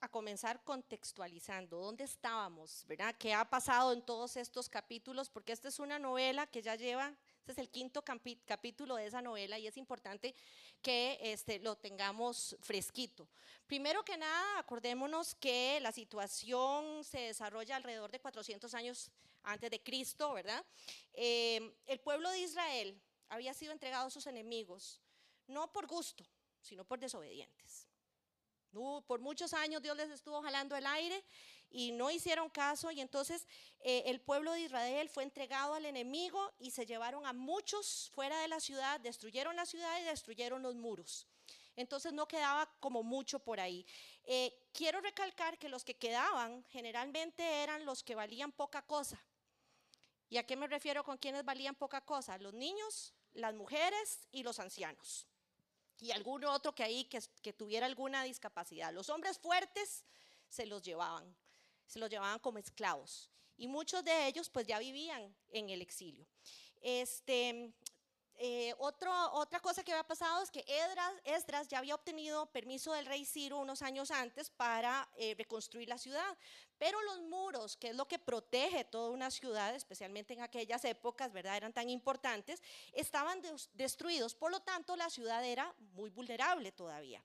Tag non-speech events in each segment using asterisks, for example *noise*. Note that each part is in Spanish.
a comenzar contextualizando dónde estábamos, ¿verdad? ¿Qué ha pasado en todos estos capítulos? Porque esta es una novela que ya lleva, este es el quinto capítulo de esa novela y es importante que este, lo tengamos fresquito. Primero que nada, acordémonos que la situación se desarrolla alrededor de 400 años antes de Cristo, ¿verdad? Eh, el pueblo de Israel había sido entregado a sus enemigos, no por gusto, sino por desobedientes por muchos años Dios les estuvo jalando el aire y no hicieron caso y entonces eh, el pueblo de Israel fue entregado al enemigo y se llevaron a muchos fuera de la ciudad, destruyeron la ciudad y destruyeron los muros. Entonces no quedaba como mucho por ahí. Eh, quiero recalcar que los que quedaban generalmente eran los que valían poca cosa. ¿Y a qué me refiero con quienes valían poca cosa? Los niños, las mujeres y los ancianos y algún otro que ahí que, tuviera alguna discapacidad. Los hombres fuertes se los llevaban, se los llevaban como esclavos y muchos de ellos pues ya vivían en el exilio. Este, eh, otra cosa que había pasado es que Esdras, ya había obtenido permiso del rey Ciro unos años antes para eh, reconstruir la ciudad, pero los muros, que es lo que protege toda una ciudad, especialmente en aquellas épocas, ¿verdad? Eran tan importantes, estaban destruidos, por lo tanto la ciudad era muy vulnerable todavía.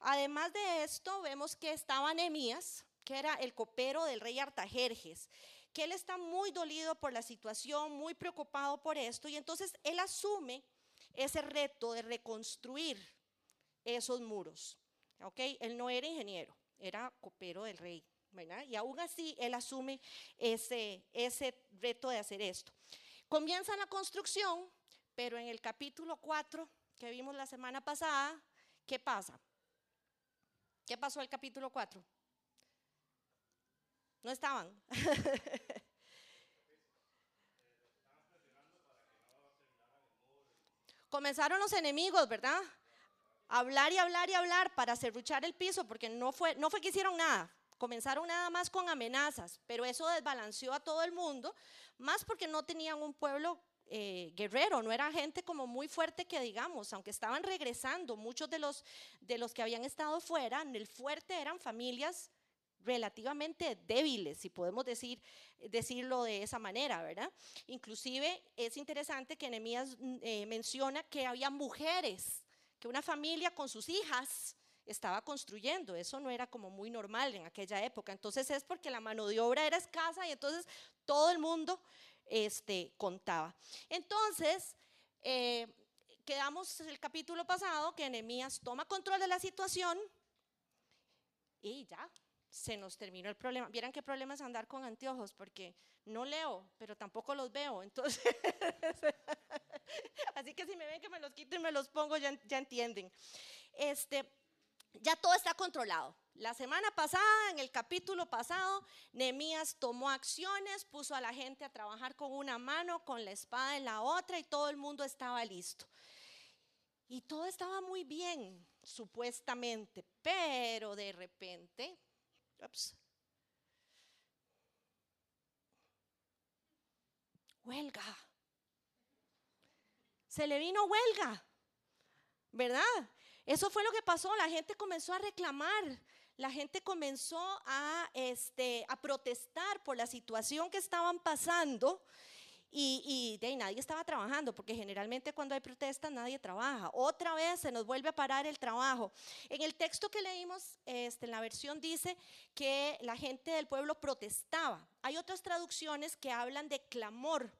Además de esto, vemos que estaba Nehemías, que era el copero del rey Artajerjes que él está muy dolido por la situación, muy preocupado por esto, y entonces él asume ese reto de reconstruir esos muros. ¿ok? Él no era ingeniero, era copero del rey. Y aún así él asume ese, reto de hacer esto. Comienza la construcción, pero en el capítulo 4 que vimos la semana pasada, ¿qué pasa? ¿Qué pasó el capítulo 4? No estaban. *laughs* Comenzaron los enemigos, ¿verdad? Hablar y hablar y hablar para serruchar el piso, porque no fue, no fue que hicieron nada. Comenzaron nada más con amenazas, pero eso desbalanceó a todo el mundo, más porque no tenían un pueblo eh, guerrero, no era gente como muy fuerte que digamos, aunque estaban regresando, muchos de los, de los que habían estado fuera, en el fuerte eran familias relativamente débiles, si podemos decir, decirlo de esa manera, ¿verdad? Inclusive es interesante que Nehemías eh, menciona que había mujeres, que una familia con sus hijas estaba construyendo, eso no era como muy normal en aquella época, entonces es porque la mano de obra era escasa y entonces todo el mundo este, contaba. Entonces, eh, quedamos el capítulo pasado que Nehemías toma control de la situación y ya, se nos terminó el problema. Vieran qué problema es andar con anteojos, porque no leo, pero tampoco los veo. Entonces, *laughs* así que si me ven que me los quito y me los pongo, ya, entienden. Este, ya todo está controlado. La semana pasada, en el capítulo pasado, Nehemías tomó acciones, puso a la gente a trabajar con una mano, con la espada en la otra y todo el mundo estaba listo. Y todo estaba muy bien, supuestamente, pero de repente Huelga. Se le vino huelga, ¿verdad? Eso fue lo que pasó. La gente comenzó a reclamar, la gente comenzó a, este, a protestar por la situación que estaban pasando y, de nadie estaba trabajando, porque generalmente cuando hay protestas nadie trabaja. Otra vez se nos vuelve a parar el trabajo. En el texto que leímos, este, en la versión dice que la gente del pueblo protestaba. Hay otras traducciones que hablan de clamor.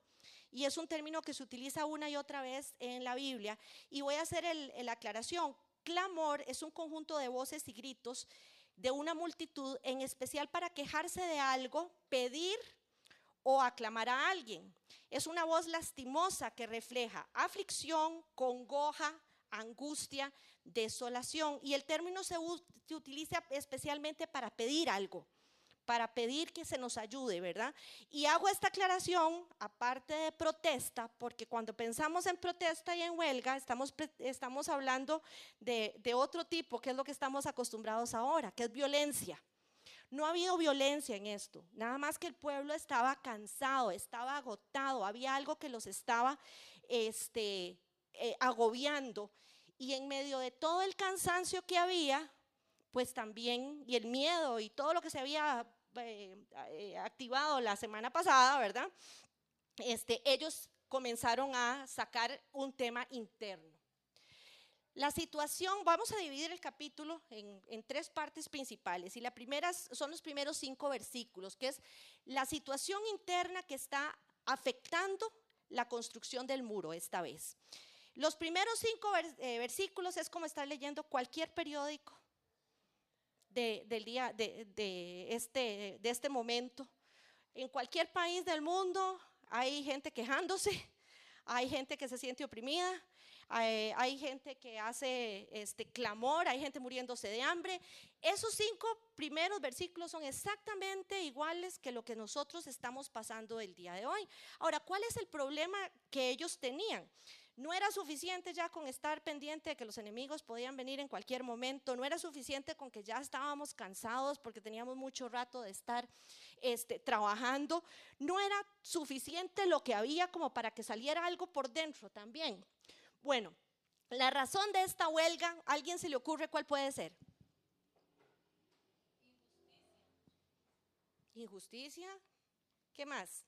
Y es un término que se utiliza una y otra vez en la Biblia. Y voy a hacer la aclaración. Clamor es un conjunto de voces y gritos de una multitud, en especial para quejarse de algo, pedir o aclamar a alguien. Es una voz lastimosa que refleja aflicción, congoja, angustia, desolación. Y el término se, utiliza especialmente para pedir algo, para pedir que se nos ayude, ¿verdad? Y hago esta aclaración, aparte de protesta, porque cuando pensamos en protesta y en huelga, estamos, estamos hablando de, de otro tipo, que es lo que estamos acostumbrados ahora, que es violencia. No ha habido violencia en esto, nada más que el pueblo estaba cansado, estaba agotado, había algo que los estaba este, eh, agobiando. Y en medio de todo el cansancio que había, pues también, y el miedo y todo lo que se había eh, eh, activado la semana pasada, ¿verdad? Este, ellos comenzaron a sacar un tema interno. La situación, vamos a dividir el capítulo en, tres partes principales y la primera son los primeros cinco versículos, que es la situación interna que está afectando la construcción del muro esta vez. Los primeros cinco eh, versículos es como estar leyendo cualquier periódico de, del día, de, este, de este momento. En cualquier país del mundo hay gente quejándose, hay gente que se siente oprimida, hay, hay, gente que hace este clamor, hay gente muriéndose de hambre. Esos cinco primeros versículos son exactamente iguales que lo que nosotros estamos pasando el día de hoy. Ahora, ¿cuál es el problema que ellos tenían? No era suficiente ya con estar pendiente de que los enemigos podían venir en cualquier momento, no era suficiente con que ya estábamos cansados porque teníamos mucho rato de estar este, trabajando, no era suficiente lo que había como para que saliera algo por dentro también. Bueno, la razón de esta huelga, ¿a alguien se le ocurre cuál puede ser? Injusticia. ¿Qué más?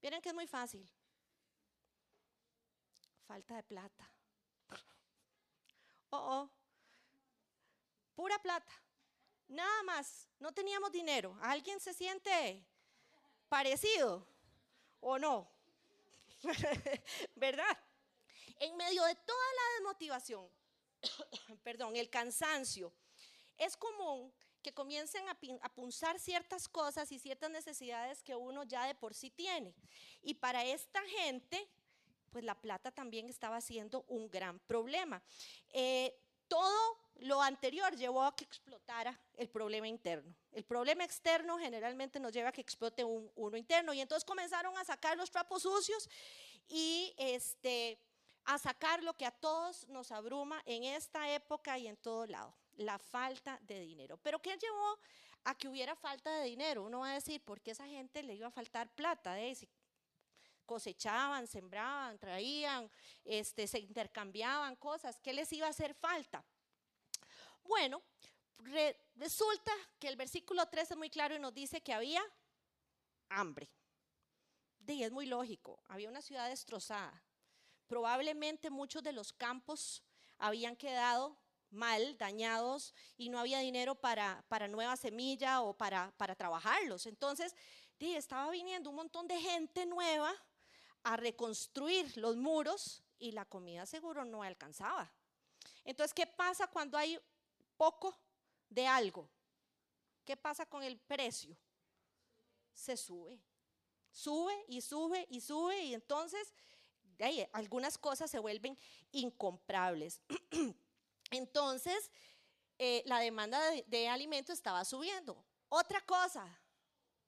Miren que es muy fácil falta de plata. *laughs* Oh, oh, pura plata. Nada más, no teníamos dinero. ¿Alguien se siente parecido o no? *laughs* ¿Verdad? En medio de toda la desmotivación, *coughs* perdón, el cansancio, es común que comiencen a, punzar ciertas cosas y ciertas necesidades que uno ya de por sí tiene. Y para esta gente, pues la plata también estaba siendo un gran problema. Eh, todo lo anterior llevó a que explotara el problema interno. El problema externo generalmente nos lleva a que explote uno interno. Y entonces comenzaron a sacar los trapos sucios y este, a sacar lo que a todos nos abruma en esta época y en todo lado, la falta de dinero. Pero ¿qué llevó a que hubiera falta de dinero? Uno va a decir, ¿por qué esa gente le iba a faltar plata? Eh? cosechaban, sembraban, traían, este, se intercambiaban cosas. ¿Qué les iba a hacer falta? Bueno, resulta que el versículo 3 es muy claro y nos dice que había hambre. Y es muy lógico, había una ciudad destrozada. Probablemente muchos de los campos habían quedado mal, dañados, y no había dinero para, para nueva semilla o para, para trabajarlos. Entonces, estaba viniendo un montón de gente nueva a reconstruir los muros y la comida seguro no alcanzaba. Entonces, ¿qué pasa cuando hay poco de algo? ¿Qué pasa con el precio? Se sube. Sube y sube y sube y entonces algunas cosas se vuelven incomprables. *clears throat* entonces, eh, la demanda de, de alimentos estaba subiendo. Otra cosa,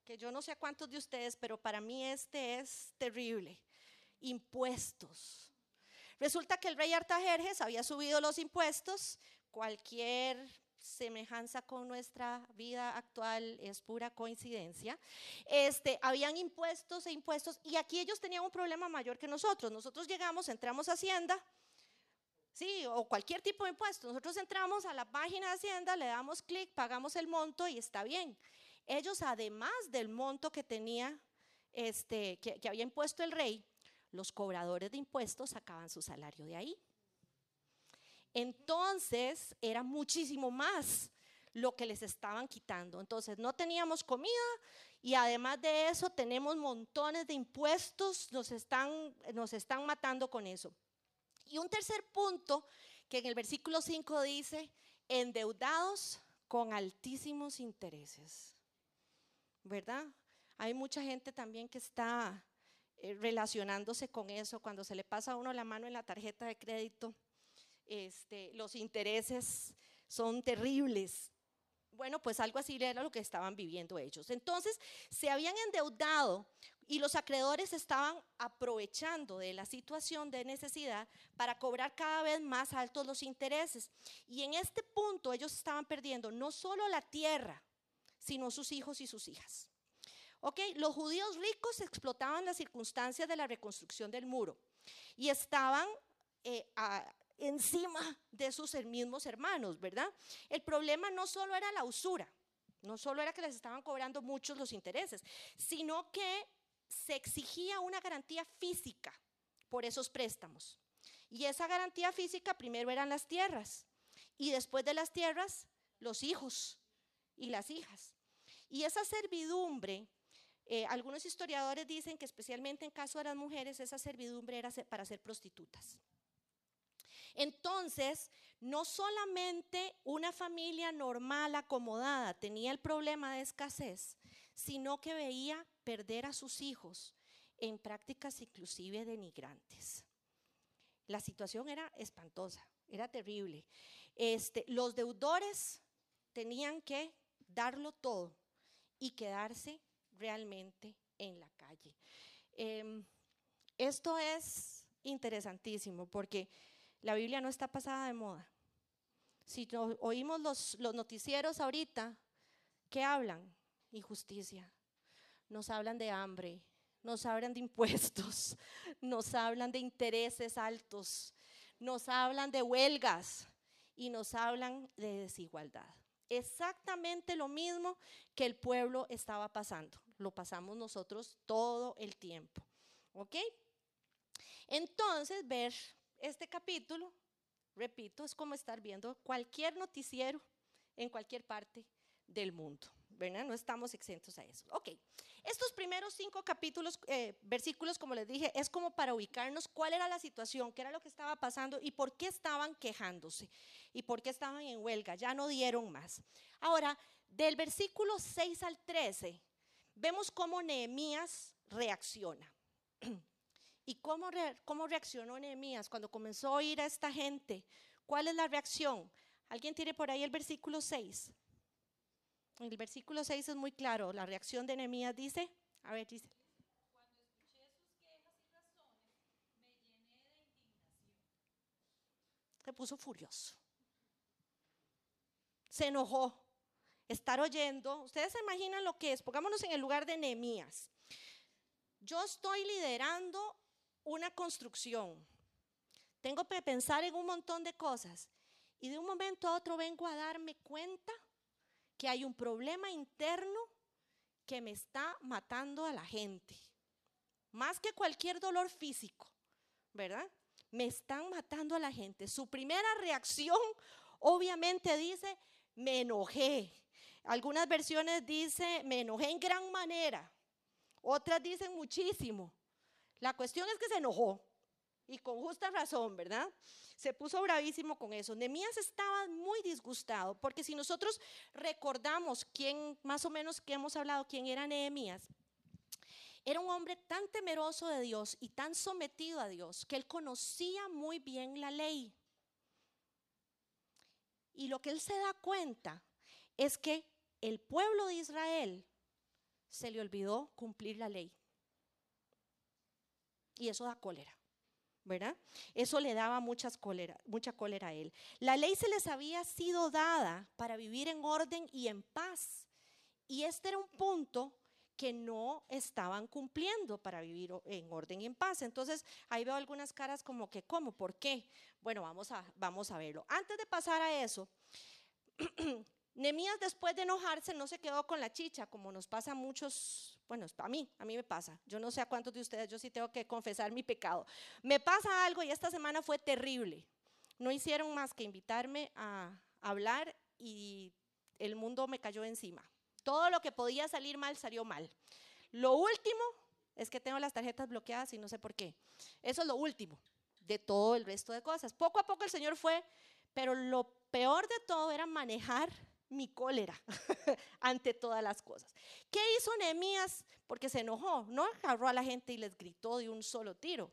que yo no sé a cuántos de ustedes, pero para mí este es terrible. Impuestos. Resulta que el rey Artajerjes había subido los impuestos. Cualquier semejanza con nuestra vida actual es pura coincidencia. Este, habían impuestos e impuestos y aquí ellos tenían un problema mayor que nosotros. Nosotros llegamos, entramos a Hacienda, sí, o cualquier tipo de impuesto. Nosotros entramos a la página de Hacienda, le damos clic, pagamos el monto y está bien ellos además del monto que tenía, este, que, había impuesto el rey, los cobradores de impuestos sacaban su salario de ahí. Entonces era muchísimo más lo que les estaban quitando. Entonces no teníamos comida y además de eso tenemos montones de impuestos, nos están, nos están matando con eso. Y un tercer punto que en el versículo 5 dice, endeudados con altísimos intereses. ¿verdad? Hay mucha gente también que está eh, relacionándose con eso. Cuando se le pasa a uno la mano en la tarjeta de crédito, este, los intereses son terribles. Bueno, pues algo así era lo que estaban viviendo ellos. Entonces, se habían endeudado y los acreedores estaban aprovechando de la situación de necesidad para cobrar cada vez más altos los intereses. Y en este punto ellos estaban perdiendo no solo la tierra, sino sus hijos y sus hijas. ¿Ok? Los judíos ricos explotaban las circunstancias de la reconstrucción del muro y estaban eh, encima de sus mismos hermanos, ¿verdad? El problema no solo era la usura, no solo era que les estaban cobrando muchos los intereses, sino que se exigía una garantía física por esos préstamos. Y esa garantía física primero eran las tierras y después de las tierras los hijos y las hijas. Y esa servidumbre, eh, algunos historiadores dicen que especialmente en caso de las mujeres, esa servidumbre era para ser prostitutas. Entonces, no solamente una familia normal, acomodada, tenía el problema de escasez, sino que veía perder a sus hijos en prácticas inclusive denigrantes. La situación era espantosa, era terrible. Este, los deudores tenían que darlo todo y quedarse realmente en la calle. Em, esto es interesantísimo porque la Biblia no está pasada de moda. Si oímos los, los noticieros ahorita, ¿qué hablan? Injusticia. Nos hablan de hambre, nos hablan de impuestos, *laughs* nos hablan de intereses altos, nos hablan de huelgas y nos hablan de desigualdad. Exactamente lo mismo que el pueblo estaba pasando. Lo pasamos nosotros todo el tiempo. ¿Ok? Entonces, ver este capítulo, repito, es como estar viendo cualquier noticiero en cualquier parte del mundo. ¿verdad? No estamos exentos a eso. Ok, estos primeros cinco capítulos, eh, versículos, como les dije, es como para ubicarnos cuál era la situación, qué era lo que estaba pasando y por qué estaban quejándose y por qué estaban en huelga. Ya no dieron más. Ahora, del versículo 6 al 13, vemos cómo Nehemías reacciona. *clears throat* ¿Y cómo, cómo reaccionó Nehemías cuando comenzó a oír a esta gente? ¿Cuál es la reacción? ¿Alguien tiene por ahí el versículo 6? El versículo 6 es muy claro. La reacción de Nehemías dice, a ver, dice. Se puso furioso. Se enojó. Estar oyendo. Ustedes se imaginan lo que es. Pongámonos en el lugar de Nehemías. Yo estoy liderando una construcción. Tengo que pensar en un montón de cosas. Y de un momento a otro vengo a darme cuenta que hay un problema interno que me está matando a la gente. Más que cualquier dolor físico, ¿verdad? Me están matando a la gente. Su primera reacción obviamente dice, me enojé. Algunas versiones dice, me enojé en gran manera. Otras dicen muchísimo. La cuestión es que se enojó y con justa razón, ¿verdad? Se puso bravísimo con eso. Nemías estaba muy disgustado porque si nosotros recordamos quién, más o menos que hemos hablado, quién era Nehemías, era un hombre tan temeroso de Dios y tan sometido a Dios que él conocía muy bien la ley. Y lo que él se da cuenta es que el pueblo de Israel se le olvidó cumplir la ley. Y eso da cólera. ¿verdad? Eso le daba cólera, mucha cólera a él. La ley se les había sido dada para vivir en orden y en paz. Y este era un punto que no estaban cumpliendo para vivir en orden y en paz. Entonces, ahí veo algunas caras como que, ¿cómo? ¿Por qué? Bueno, vamos a, vamos a verlo. Antes de pasar a eso, *clears throat* Nemías después de enojarse no se quedó con la chicha, como nos pasa a muchos, bueno, a mí, a mí me pasa. Yo no sé a cuántos de ustedes, yo sí tengo que confesar mi pecado. Me pasa algo y esta semana fue terrible. No hicieron más que invitarme a hablar y el mundo me cayó encima. Todo lo que podía salir mal salió mal. Lo último es que tengo las tarjetas bloqueadas y no sé por qué. Eso es lo último de todo el resto de cosas. Poco a poco el Señor fue, pero lo peor de todo era manejar mi cólera *laughs* ante todas las cosas. ¿Qué hizo Nehemías? Porque se enojó, no agarró a la gente y les gritó de un solo tiro.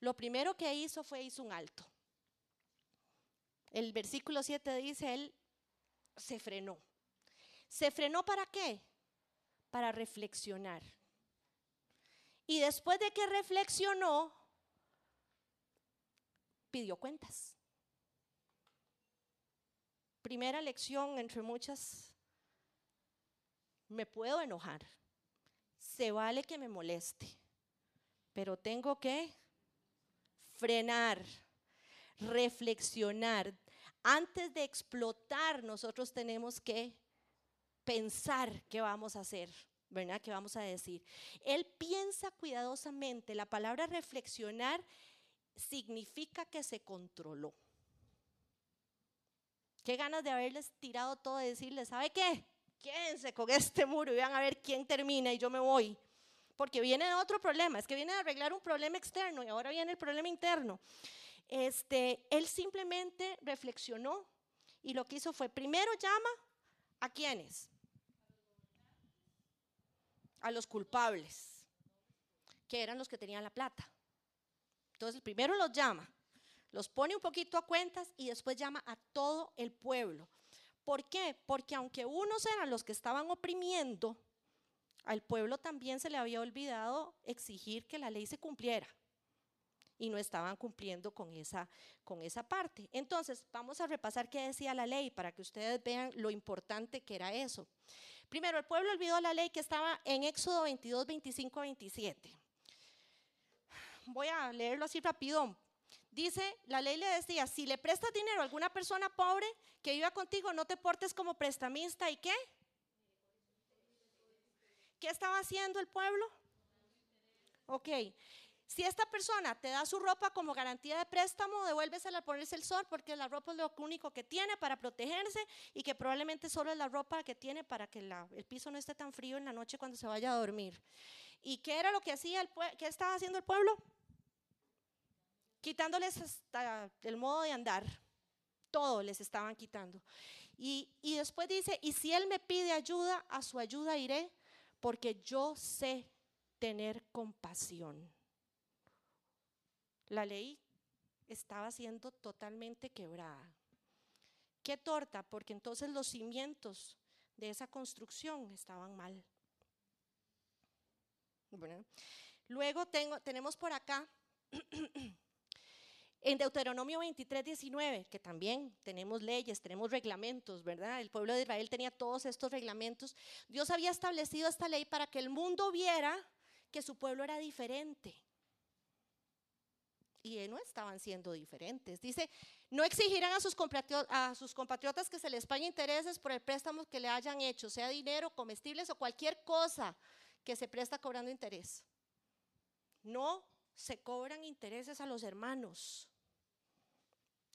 Lo primero que hizo fue hizo un alto. El versículo 7 dice, él se frenó. ¿Se frenó para qué? Para reflexionar. Y después de que reflexionó, pidió cuentas primera lección entre muchas, me puedo enojar, se vale que me moleste, pero tengo que frenar, reflexionar. Antes de explotar, nosotros tenemos que pensar qué vamos a hacer. ¿verdad? ¿Qué vamos a decir? Él piensa cuidadosamente. La palabra reflexionar significa que se controló. Qué ganas de haberles tirado todo y decirles, ¿sabe qué? Quédense con este muro y vean a ver quién termina y yo me voy. Porque viene otro problema, es que viene a arreglar un problema externo y ahora viene el problema interno. Este, él simplemente reflexionó y lo que hizo fue, primero llama a quiénes? A los culpables, que eran los que tenían la plata. Entonces, primero los llama, los pone un poquito a cuentas y después llama a todo el pueblo. ¿Por qué? Porque aunque unos eran los que estaban oprimiendo, al pueblo también se le había olvidado exigir que la ley se cumpliera y no estaban cumpliendo con esa, con esa parte. Entonces, vamos a repasar qué decía la ley para que ustedes vean lo importante que era eso. Primero, el pueblo olvidó la ley que estaba en Éxodo 22, 25 27 voy a leerlo así rapidón. Dice, la ley le decía, si le prestas dinero a alguna persona pobre que viva contigo, no te portes como prestamista. ¿Y qué? ¿Qué estaba haciendo el pueblo? Ok. Si esta persona te da su ropa como garantía de préstamo, devuélvesela a ponerse el sol porque la ropa es lo único que tiene para protegerse y que probablemente solo es la ropa que tiene para que el piso no esté tan frío en la noche cuando se vaya a dormir. ¿Y qué era lo que hacía el qué estaba haciendo el pueblo? Quitándoles hasta el modo de andar. Todo les estaban quitando. Y, y después dice, y si Él me pide ayuda, a su ayuda iré, porque yo sé tener compasión. La ley estaba siendo totalmente quebrada. Qué torta, porque entonces los cimientos de esa construcción estaban mal. luego tengo, tenemos por acá *clears throat* En Deuteronomio 23, 19, que también tenemos leyes, tenemos reglamentos, ¿verdad? El pueblo de Israel tenía todos estos reglamentos. Dios había establecido esta ley para que el mundo viera que su pueblo era diferente. Y no estaban siendo diferentes. Dice, no exigirán a sus, a sus compatriotas que se les pague intereses por el préstamo que le hayan hecho, sea dinero, comestibles o cualquier cosa que se presta cobrando interés. No se cobran intereses a los hermanos.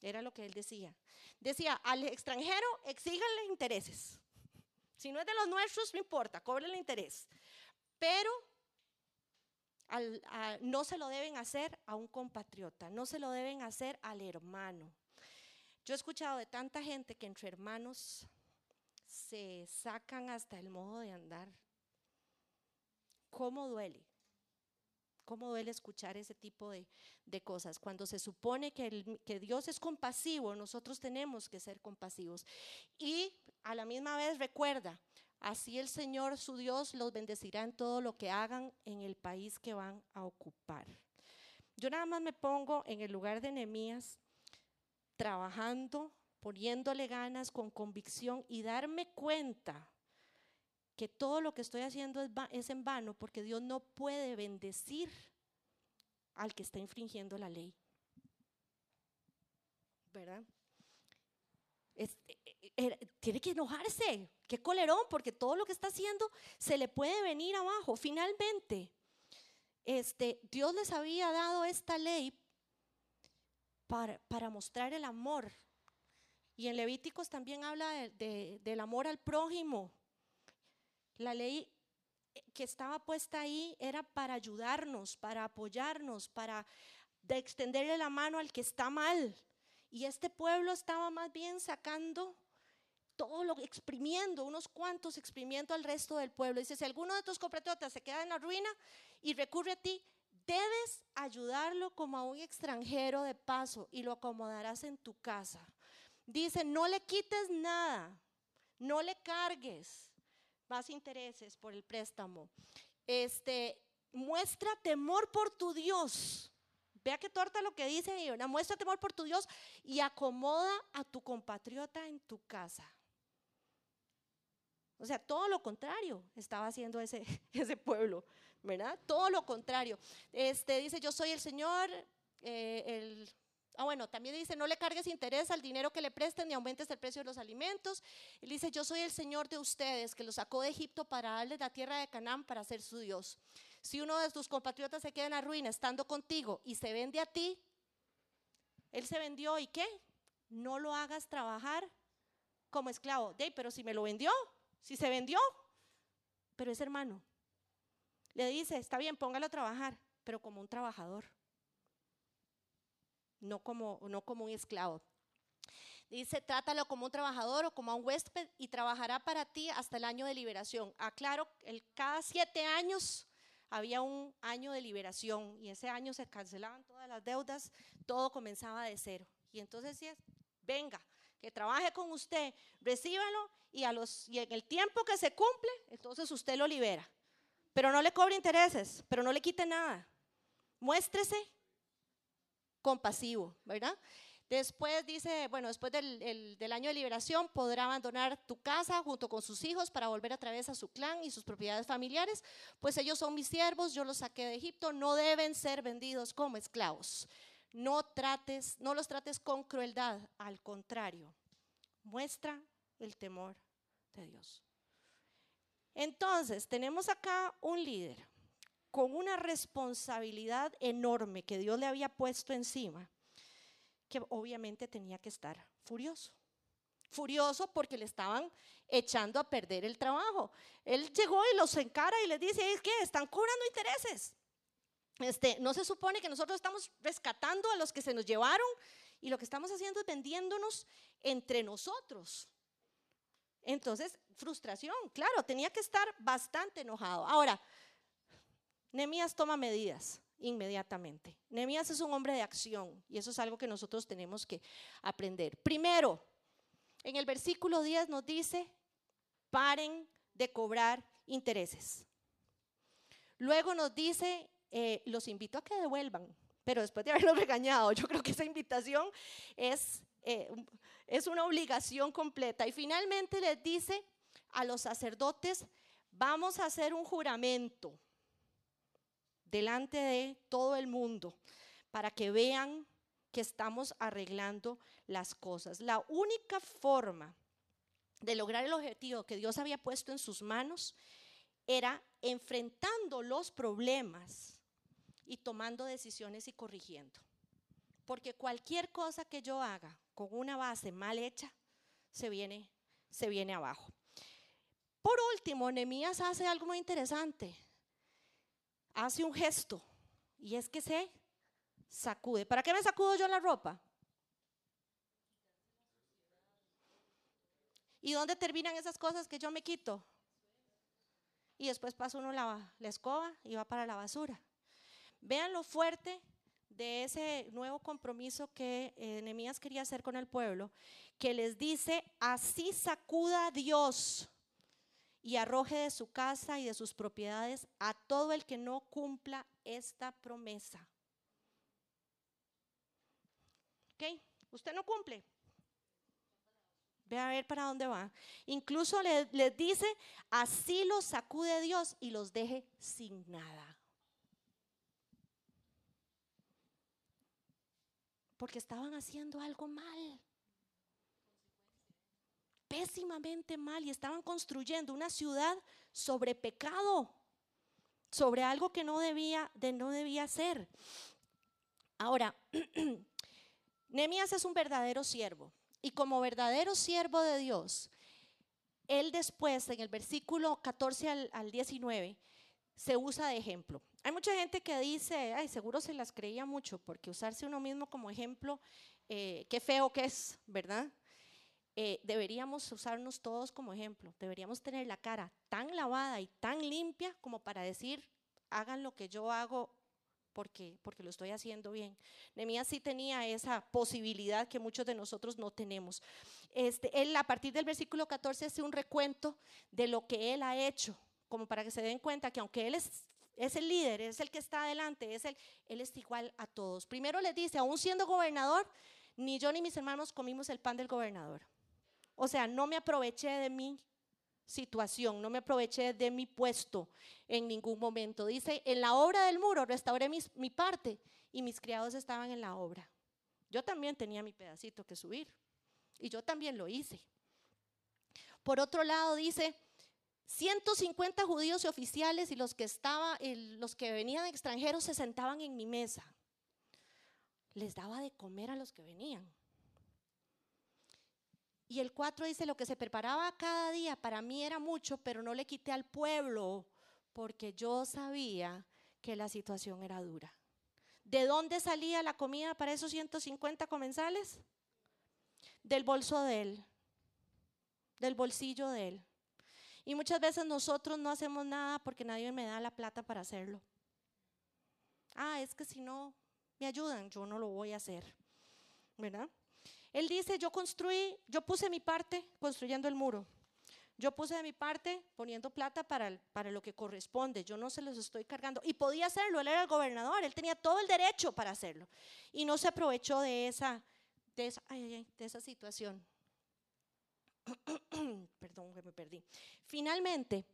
Era lo que él decía. Decía, al extranjero exíganle intereses. Si no es de los nuestros, no importa, cóbrenle interés. Pero no se lo deben hacer a un compatriota, no se lo deben hacer al hermano. Yo he escuchado de tanta gente que entre hermanos se sacan hasta el modo de andar. ¿Cómo duele? ¿Cómo duele escuchar ese tipo de, cosas? Cuando se supone que, que, Dios es compasivo, nosotros tenemos que ser compasivos. Y a la misma vez recuerda, así el Señor su Dios los bendecirá en todo lo que hagan en el país que van a ocupar. Yo nada más me pongo en el lugar de Nehemías, trabajando, poniéndole ganas con convicción y darme cuenta que todo lo que estoy haciendo es, en vano porque Dios no puede bendecir al que está infringiendo la ley. ¿Verdad? Eh, eh, tiene que enojarse, qué colerón, porque todo lo que está haciendo se le puede venir abajo. Finalmente, este, Dios les había dado esta ley para, para mostrar el amor. Y en Levíticos también habla del amor al prójimo. La ley eh, que estaba puesta ahí era para ayudarnos, para apoyarnos, para extenderle la mano al que está mal. Y este pueblo estaba más bien sacando todo lo exprimiendo, unos cuantos exprimiendo al resto del pueblo. Dice, si alguno de tus compatriotas se queda en la ruina y recurre a ti, debes ayudarlo como a un extranjero de paso y lo acomodarás en tu casa. Dice, no le quites nada, no le cargues, más intereses por el préstamo. Este, muestra temor por tu Dios. Vea qué torta lo que dice ahí, Muestra temor por tu Dios y acomoda a tu compatriota en tu casa. O sea, todo lo contrario estaba haciendo ese, *laughs* ese pueblo, ¿verdad? Todo lo contrario. Este, dice, yo soy el Señor, eh, el Ah, bueno, también dice, no le cargues interés al dinero que le presten ni aumentes el precio de los alimentos. Él dice, yo soy el Señor de ustedes, que los sacó de Egipto para darles la tierra de Canaán para ser su Dios. Si uno de tus compatriotas se queda en la ruina estando contigo y se vende a ti, él se vendió y qué? No lo hagas trabajar como esclavo. De, pero si me lo vendió, si se vendió, pero es hermano. Le dice, está bien, póngalo a trabajar, pero como un trabajador, no como, no como un esclavo. Dice, trátalo como un trabajador o como un huésped y trabajará para ti hasta el año de liberación. Aclaro, el, cada siete años había un año de liberación y ese año se cancelaban todas las deudas, todo comenzaba de cero. Y entonces, venga, que trabaje con usted, recíbalo y, a los, y en el tiempo que se cumple, entonces usted lo libera. Pero no le cobre intereses, pero no le quite nada. Muéstrese compasivo, ¿verdad? Después dice, bueno, después del, del, año de liberación podrá abandonar tu casa junto con sus hijos para volver a través a su clan y sus propiedades familiares, pues ellos son mis siervos, yo los saqué de Egipto, no deben ser vendidos como esclavos. No trates, no los trates con crueldad, al contrario, muestra el temor de Dios. Entonces, tenemos acá un líder con una responsabilidad enorme que Dios le había puesto encima que obviamente tenía que estar furioso. Furioso porque le estaban echando a perder el trabajo. Él llegó y los encara y les dice, es que están cobrando intereses. Este, no se supone que nosotros estamos rescatando a los que se nos llevaron y lo que estamos haciendo es vendiéndonos entre nosotros. Entonces, frustración, claro, tenía que estar bastante enojado. Ahora, Nemías toma medidas inmediatamente. Nehemías es un hombre de acción y eso es algo que nosotros tenemos que aprender. Primero, en el versículo 10 nos dice, paren de cobrar intereses. Luego nos dice, eh, los invito a que devuelvan, pero después de haberlos *laughs* regañado, yo creo que esa invitación es, eh, es una obligación completa. Y finalmente les dice a los sacerdotes, vamos a hacer un juramento delante de todo el mundo para que vean que estamos arreglando las cosas. La única forma de lograr el objetivo que Dios había puesto en sus manos era enfrentando los problemas y tomando decisiones y corrigiendo. Porque cualquier cosa que yo haga con una base mal hecha, se viene, se viene abajo. Por último, Nehemías hace algo muy interesante hace un gesto y es que se sacude. ¿Para qué me sacudo yo la ropa? ¿Y dónde terminan esas cosas que yo me quito? Y después pasa uno la, la escoba y va para la basura. Vean lo fuerte de ese nuevo compromiso que eh, quería hacer con el pueblo, que les dice, así sacuda Dios y arroje de su casa y de sus propiedades a todo el que no cumpla esta promesa. ¿Ok? Usted no cumple. Ve a ver para dónde va. Incluso les le dice, así los sacude Dios y los deje sin nada. Porque estaban haciendo algo mal pésimamente mal y estaban construyendo una ciudad sobre pecado, sobre algo que no debía, de, no debía ser. Ahora, *clears throat* Nehemías es un verdadero siervo y como verdadero siervo de Dios, él después, en el versículo 14 al, 19, se usa de ejemplo. Hay mucha gente que dice, ay, seguro se las creía mucho, porque usarse uno mismo como ejemplo, eh, qué feo que es, ¿verdad? Eh, deberíamos usarnos todos como ejemplo. Deberíamos tener la cara tan lavada y tan limpia como para decir, hagan lo que yo hago porque, porque lo estoy haciendo bien. Nemías sí tenía esa posibilidad que muchos de nosotros no tenemos. Este, él a partir del versículo 14 hace un recuento de lo que él ha hecho, como para que se den cuenta que aunque él es, es el líder, es el que está adelante, es el, él es igual a todos. Primero les dice, aún siendo gobernador, ni yo ni mis hermanos comimos el pan del gobernador. O sea, no me aproveché de mi situación, no me aproveché de mi puesto en ningún momento. Dice, en la obra del muro restauré mi parte y mis criados estaban en la obra. Yo también tenía mi pedacito que subir y yo también lo hice. Por otro lado dice, 150 judíos y oficiales y los que, estaba, los que venían extranjeros se sentaban en mi mesa. Les daba de comer a los que venían. Y el 4 dice, lo que se preparaba cada día para mí era mucho, pero no le quité al pueblo porque yo sabía que la situación era dura. ¿De dónde salía la comida para esos 150 comensales? Del bolso de él, del bolsillo de él. Y muchas veces nosotros no hacemos nada porque nadie me da la plata para hacerlo. Ah, es que si no me ayudan, yo no lo voy a hacer. ¿Verdad? Él dice, yo construí, yo puse mi parte construyendo el muro. Yo puse de mi parte poniendo plata para, para lo que corresponde. Yo no se los estoy cargando. Y podía hacerlo, él era el gobernador, él tenía todo el derecho para hacerlo. Y no se aprovechó de esa, de esa, de esa situación. *clears throat* Perdón, me perdí. Finalmente,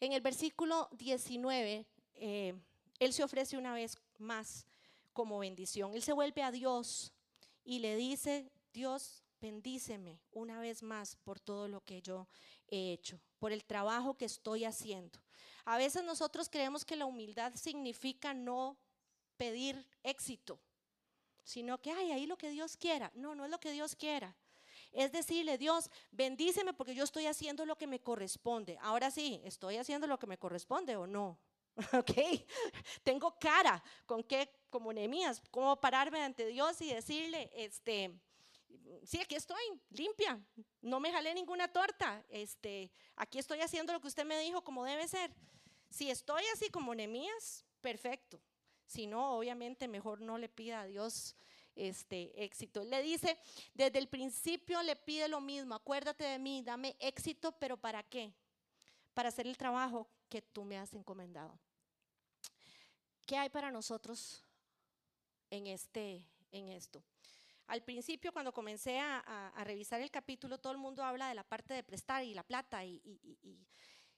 en el versículo 19, eh, él se ofrece una vez más como bendición. Él se vuelve a Dios y le dice, Dios, bendíceme una vez más por todo lo que yo he hecho, por el trabajo que estoy haciendo. A veces nosotros creemos que la humildad significa no pedir éxito, sino que, ay, ahí lo que Dios quiera. No, no es lo que Dios quiera. Es decirle, Dios, bendíceme porque yo estoy haciendo lo que me corresponde. Ahora sí, ¿estoy haciendo lo que me corresponde o no? *laughs* ¿Ok? Tengo cara con qué, como Nehemías, cómo pararme ante Dios y decirle, este, sí, aquí estoy, limpia, no me jalé ninguna torta, este, aquí estoy haciendo lo que usted me dijo como debe ser. Si estoy así como Nehemías, perfecto. Si no, obviamente mejor no le pida a Dios este éxito. Le dice, desde el principio le pide lo mismo, acuérdate de mí, dame éxito, pero ¿para qué? Para hacer el trabajo que tú me has encomendado. ¿Qué hay para nosotros en, este, en esto? Al principio, cuando comencé a, revisar el capítulo, todo el mundo habla de la parte de prestar y la plata y,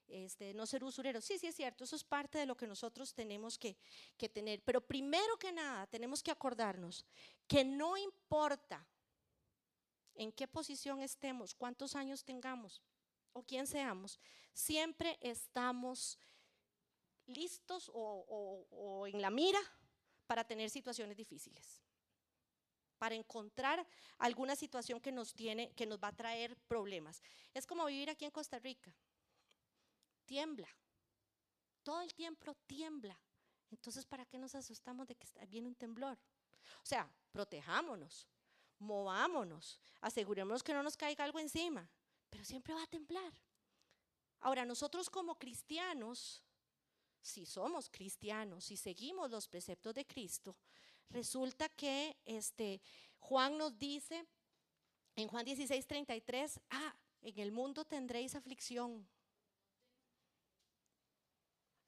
este, no ser usurero. Sí, sí es cierto, eso es parte de lo que nosotros tenemos que, que tener. Pero primero que nada, tenemos que acordarnos que no importa en qué posición estemos, cuántos años tengamos o quién seamos, siempre estamos listos o, o, en la mira para tener situaciones difíciles, para encontrar alguna situación que nos tiene, que nos va a traer problemas. Es como vivir aquí en Costa Rica tiembla. Todo el tiempo tiembla. Entonces, ¿para qué nos asustamos de que viene un temblor? O sea, protejámonos, movámonos, asegurémonos que no nos caiga algo encima, pero siempre va a temblar. Ahora, nosotros como cristianos, si somos cristianos, si seguimos los preceptos de Cristo, resulta que este, Juan nos dice en Juan 16, 33, ah, en el mundo tendréis aflicción,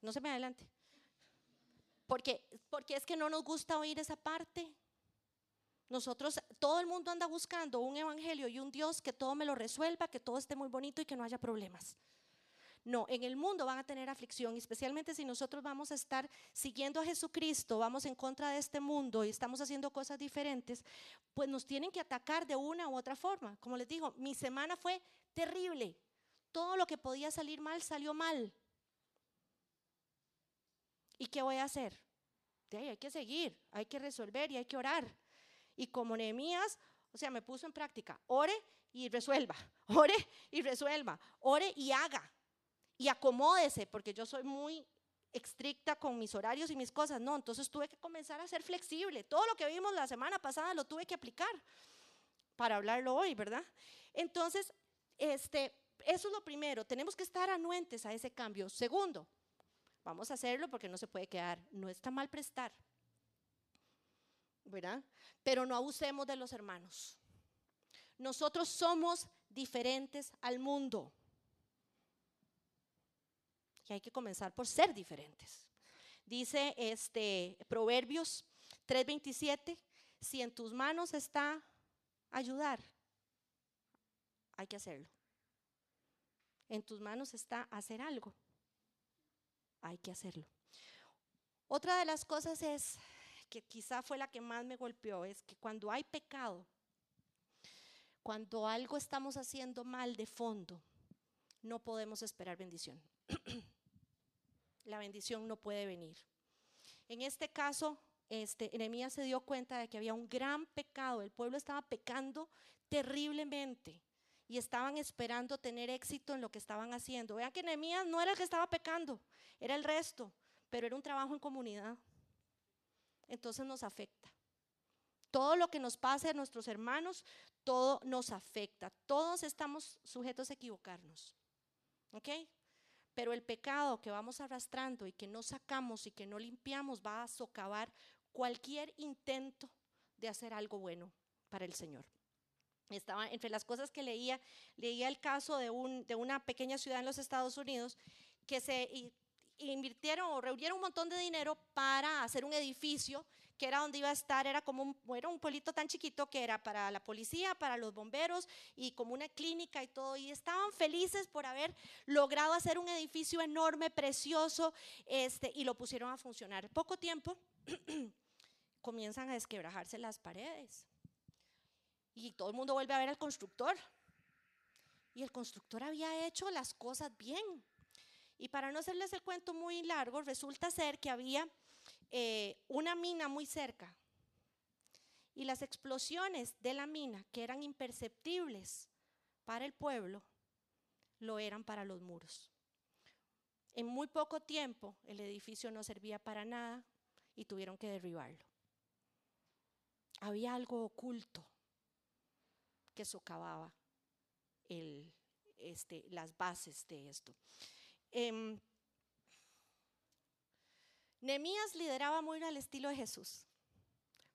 no se me adelante. Porque, porque es que no nos gusta oír esa parte. Nosotros, todo el mundo anda buscando un evangelio y un Dios que todo me lo resuelva, que todo esté muy bonito y que no haya problemas. No, en el mundo van a tener aflicción, especialmente si nosotros vamos a estar siguiendo a Jesucristo, vamos en contra de este mundo y estamos haciendo cosas diferentes, pues nos tienen que atacar de una u otra forma. Como les digo, mi semana fue terrible. Todo lo que podía salir mal salió mal. ¿Y qué voy a hacer? hay que seguir, hay que resolver y hay que orar. Y como Nehemías, o sea, me puso en práctica, ore y resuelva, *laughs* ore y resuelva, ore y haga. Y acomódese, porque yo soy muy estricta con mis horarios y mis cosas. No, entonces tuve que comenzar a ser flexible. Todo lo que vimos la semana pasada lo tuve que aplicar para hablarlo hoy, ¿verdad? Entonces, este, eso es lo primero. Tenemos que estar anuentes a ese cambio. Segundo, Vamos a hacerlo porque no se puede quedar. No está mal prestar. Pero no abusemos de los hermanos. Nosotros somos diferentes al mundo. Y hay que comenzar por ser diferentes. Dice este Proverbios 3:27, si en tus manos está ayudar, hay que hacerlo. En tus manos está hacer algo hay que hacerlo. Otra de las cosas es que quizá fue la que más me golpeó, es que cuando hay pecado, cuando algo estamos haciendo mal de fondo, no podemos esperar bendición. *clears throat* la bendición no puede venir. En este caso, este, se dio cuenta de que había un gran pecado, el pueblo estaba pecando terriblemente y estaban esperando tener éxito en lo que estaban haciendo. Vean que Nehemías no era el que estaba pecando, era el resto, pero era un trabajo en comunidad. Entonces nos afecta. Todo lo que nos pase a nuestros hermanos, todo nos afecta. Todos estamos sujetos a equivocarnos. ¿Ok? Pero el pecado que vamos arrastrando y que no sacamos y que no limpiamos va a socavar cualquier intento de hacer algo bueno para el Señor. Estaba entre las cosas que leía, leía el caso de, un, de una pequeña ciudad en los Estados Unidos que se invirtieron o reunieron un montón de dinero para hacer un edificio que era donde iba a estar, era como un, era un pueblito tan chiquito que era para la policía, para los bomberos y como una clínica y todo. Y estaban felices por haber logrado hacer un edificio enorme, precioso, este, y lo pusieron a funcionar. Poco tiempo *clears throat* comienzan a desquebrajarse las paredes. Y todo el mundo vuelve a ver al constructor. Y el constructor había hecho las cosas bien. Y para no hacerles el cuento muy largo, resulta ser que había eh, una mina muy cerca y las explosiones de la mina, que eran imperceptibles para el pueblo, lo eran para los muros. En muy poco tiempo el edificio no servía para nada y tuvieron que derribarlo. Había algo oculto que socavaba este, las bases de esto. Eh, Nemías lideraba muy al estilo de Jesús.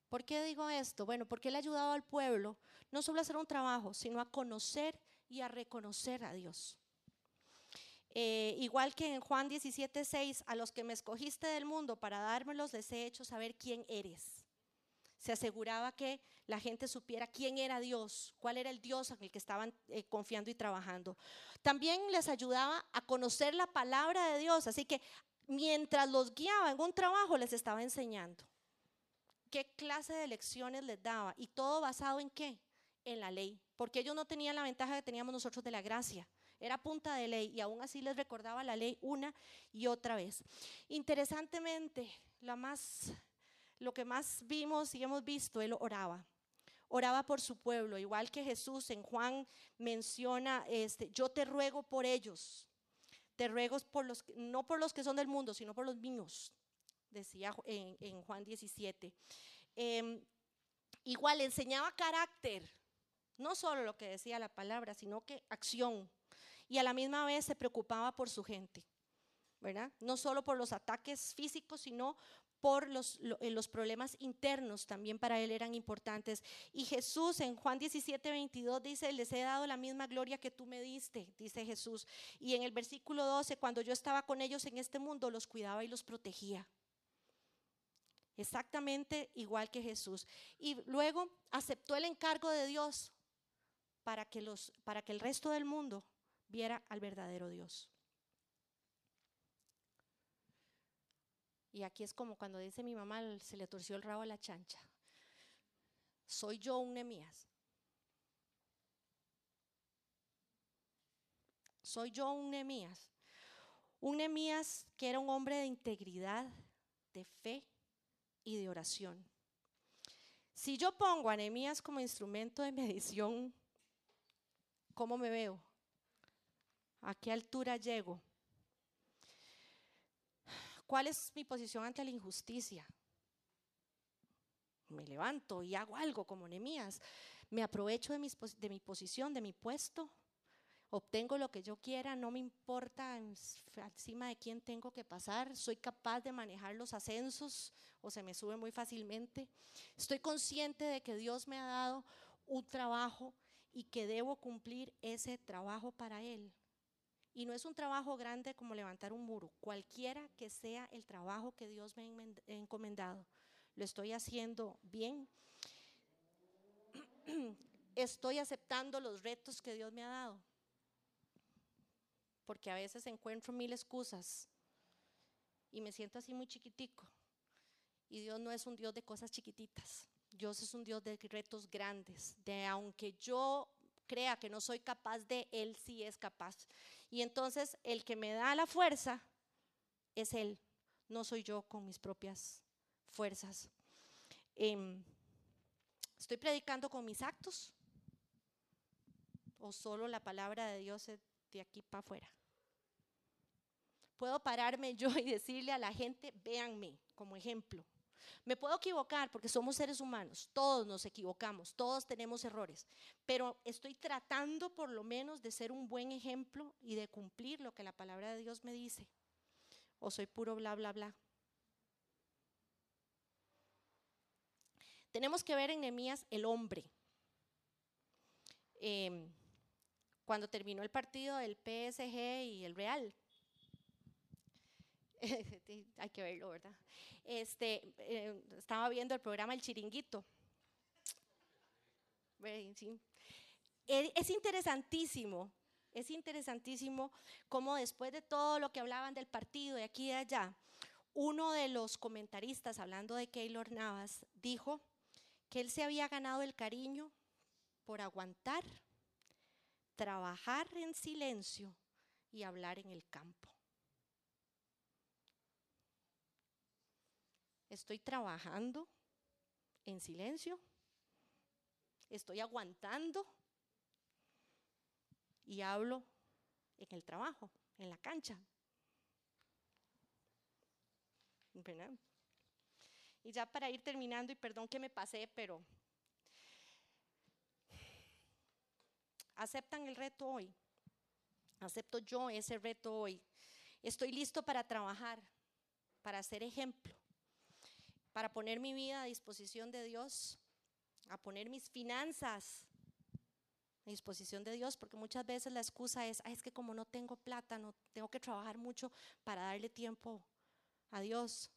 ¿Por qué digo esto? Bueno, porque él ayudaba al pueblo no solo a hacer un trabajo, sino a conocer y a reconocer a Dios. Eh, igual que en Juan 17, 6, a los que me escogiste del mundo para dármelos, les he hecho saber quién eres. Se aseguraba que la gente supiera quién era Dios, cuál era el Dios en el que estaban eh, confiando y trabajando. También les ayudaba a conocer la palabra de Dios, así que mientras los guiaba en un trabajo, les estaba enseñando qué clase de lecciones les daba y todo basado en qué? En la ley, porque ellos no tenían la ventaja que teníamos nosotros de la gracia. Era punta de ley y aún así les recordaba la ley una y otra vez. Interesantemente, la más, lo que más vimos y hemos visto, él oraba. Oraba por su pueblo, igual que Jesús en Juan menciona, este, yo te ruego por ellos. Te ruego por los, no por los que son del mundo, sino por los míos, decía en, Juan 17. Em, igual enseñaba carácter, no solo lo que decía la palabra, sino que acción. Y a la misma vez se preocupaba por su gente, ¿verdad? No solo por los ataques físicos, sino por los, eh, los, problemas internos también para él eran importantes. Y Jesús en Juan 17, 22 dice, les he dado la misma gloria que tú me diste, dice Jesús. Y en el versículo 12, cuando yo estaba con ellos en este mundo, los cuidaba y los protegía. Exactamente igual que Jesús. Y luego aceptó el encargo de Dios para que, los, para que el resto del mundo viera al verdadero Dios. Y aquí es como cuando dice mi mamá, se le torció el rabo a la chancha. Soy yo un Nemías. Soy yo un Nemías. Un Nemías que era un hombre de integridad, de fe y de oración. Si yo pongo a Nemías como instrumento de *laughs* medición, ¿cómo me veo? ¿A qué altura llego? ¿Cuál es mi posición ante la injusticia? Me levanto y hago algo como Nemías. Me aprovecho de mi posición, de mi puesto. Obtengo lo que yo quiera, no me importa encima de quién tengo que pasar. Soy capaz de manejar los ascensos o se me sube muy fácilmente. Estoy consciente de que Dios me ha dado un trabajo y que debo cumplir ese trabajo para Él. Y no es un trabajo grande como levantar un muro, cualquiera que sea el trabajo que Dios me ha encomendado. Lo estoy haciendo bien. *clears throat* Estoy aceptando los retos que Dios me ha dado. Porque a veces encuentro mil excusas y me siento así muy chiquitico. Y Dios no es un Dios de cosas chiquititas. Dios es un Dios de retos grandes, de aunque yo crea que no soy capaz de, Él sí es capaz. Y entonces el que me da la fuerza es Él, no soy yo con mis propias fuerzas. Em, ¿Estoy predicando con mis actos? ¿O solo la palabra de Dios es de aquí para afuera? Puedo pararme *laughs* yo y decirle a la gente, véanme como ejemplo. Me puedo equivocar porque somos seres humanos, todos nos equivocamos, todos tenemos errores, pero estoy tratando por lo menos de ser un buen ejemplo y de cumplir lo que la palabra de Dios me dice. O soy puro bla, bla, bla. Tenemos que ver en Nehemías el hombre. Em, cuando terminó el partido del PSG y el Real, *laughs* hay que verlo, ¿verdad? Este, eh, estaba viendo el programa El Chiringuito. E, es interesantísimo, es interesantísimo cómo después de todo lo que hablaban del partido de aquí y de allá, uno de los comentaristas, hablando de Keylor Navas, dijo que él se había ganado el cariño por aguantar, trabajar en silencio y hablar en el campo. Estoy trabajando en silencio. Estoy aguantando. Y hablo en el trabajo, en la cancha. Y ya para ir terminando, y perdón que me pasé, pero aceptan el reto hoy. Acepto yo ese reto hoy. Estoy listo para trabajar, para ser ejemplo para poner mi vida a disposición de Dios, a poner mis finanzas a disposición de Dios, porque muchas veces la excusa es, es que como no tengo plata, no tengo que trabajar mucho para darle tiempo a Dios.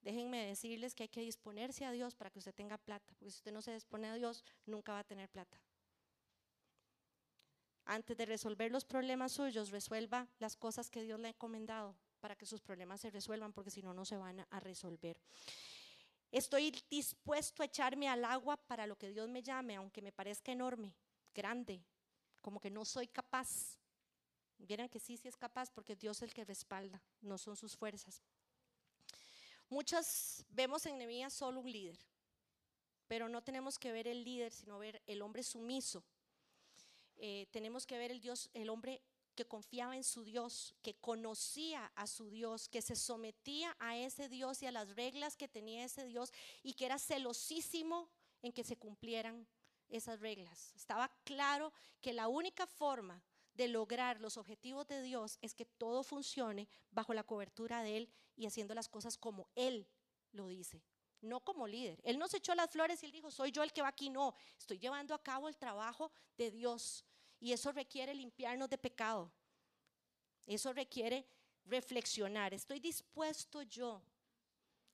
Déjenme decirles que hay que disponerse a Dios para que usted tenga plata, porque si usted no se dispone a Dios, nunca va a tener plata. Antes de resolver los problemas suyos, resuelva las cosas que Dios le ha encomendado para que sus problemas se resuelvan, porque si no, no se van a resolver. Estoy dispuesto a echarme al agua para lo que Dios me llame, aunque me parezca enorme, grande, como que no soy capaz. Vieran que sí, sí es capaz, porque Dios es el que respalda, no son sus fuerzas. Muchas vemos en Nehemías solo un líder, pero no tenemos que ver el líder, sino ver el hombre sumiso. Eh, tenemos que ver el Dios, el hombre que confiaba en su Dios, que conocía a su Dios, que se sometía a ese Dios y a las reglas que tenía ese Dios y que era celosísimo en que se cumplieran esas reglas. Estaba claro que la única forma de lograr los objetivos de Dios es que todo funcione bajo la cobertura de Él y haciendo las cosas como Él lo dice, no como líder. Él no se echó las flores y él dijo, soy yo el que va aquí, no, estoy llevando a cabo el trabajo de Dios. Y eso requiere limpiarnos de pecado. Eso requiere reflexionar. ¿Estoy dispuesto yo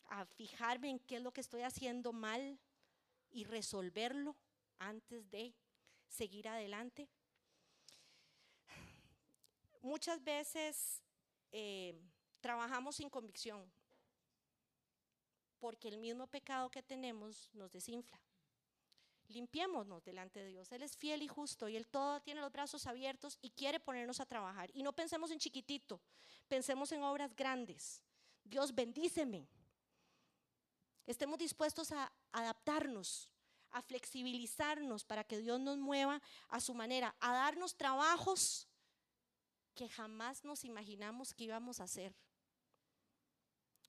a fijarme en qué es lo que estoy haciendo mal y resolverlo antes de seguir adelante? Muchas veces eh, trabajamos sin convicción porque el mismo pecado que tenemos nos desinfla limpiémonos delante de Dios. Él es fiel y justo y Él todo tiene los brazos abiertos y quiere ponernos a trabajar. Y no pensemos en chiquitito, pensemos en obras grandes. Dios bendíceme. Estemos dispuestos a adaptarnos, a flexibilizarnos para que Dios nos mueva a su manera, a darnos trabajos que jamás nos imaginamos que íbamos a hacer.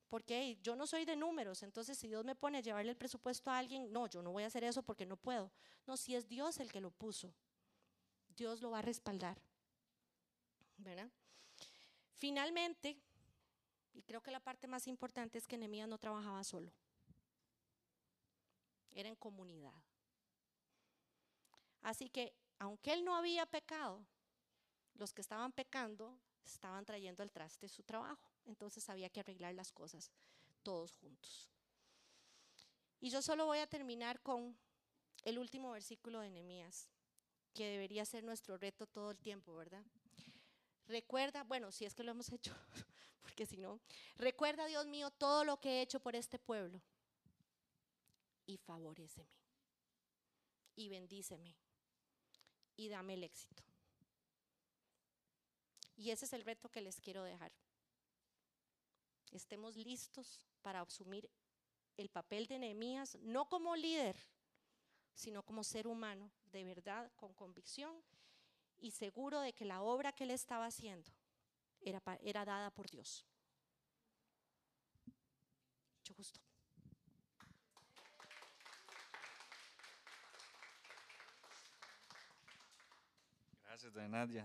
Porque yo no soy de números, entonces si Dios me pone a llevarle el presupuesto a alguien, no, yo no voy a hacer eso porque no puedo. No, si es Dios el que lo puso, Dios lo va a respaldar. ¿Verdad? Finalmente, y creo que la parte más importante es que Nehemías no trabajaba solo. Era en comunidad. Así que, aunque él no había pecado, los que estaban pecando estaban trayendo al traste su trabajo. Entonces había que arreglar las cosas todos juntos. Y yo solo voy a terminar con el último versículo de Nehemías, que debería ser nuestro reto todo el tiempo, ¿verdad? Recuerda, bueno, si es que lo hemos hecho, *laughs* porque si no, recuerda, Dios mío, todo lo que he hecho por este pueblo y favoreceme y bendíceme y dame el éxito. Y ese es el reto que les quiero dejar. Estemos listos para asumir el papel de Nehemías, no como líder, sino como ser humano, de verdad, con convicción y seguro de que la obra que él estaba haciendo era, era dada por Dios. Mucho gusto. Gracias, Nadia.